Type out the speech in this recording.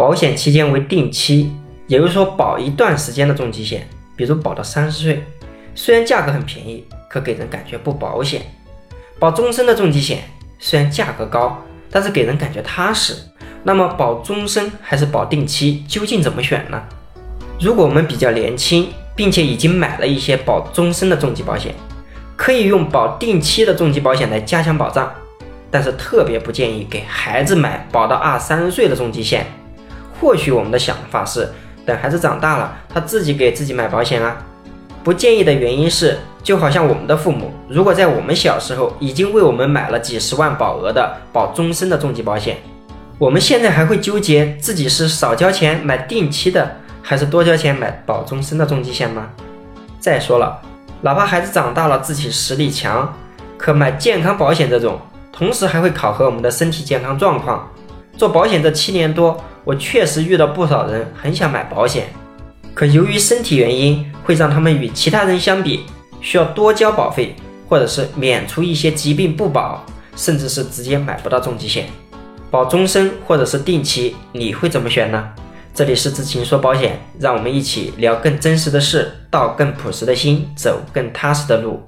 保险期间为定期，也就是说保一段时间的重疾险，比如保到三十岁，虽然价格很便宜，可给人感觉不保险。保终身的重疾险虽然价格高，但是给人感觉踏实。那么保终身还是保定期，究竟怎么选呢？如果我们比较年轻，并且已经买了一些保终身的重疾保险，可以用保定期的重疾保险来加强保障，但是特别不建议给孩子买保到二三十岁的重疾险。或许我们的想法是等孩子长大了，他自己给自己买保险啊。不建议的原因是，就好像我们的父母，如果在我们小时候已经为我们买了几十万保额的保终身的重疾保险，我们现在还会纠结自己是少交钱买定期的。还是多交钱买保终身的重疾险吗？再说了，哪怕孩子长大了，自己实力强，可买健康保险这种，同时还会考核我们的身体健康状况。做保险这七年多，我确实遇到不少人很想买保险，可由于身体原因，会让他们与其他人相比，需要多交保费，或者是免除一些疾病不保，甚至是直接买不到重疾险。保终身或者是定期，你会怎么选呢？这里是知情说保险，让我们一起聊更真实的事，道更朴实的心，走更踏实的路。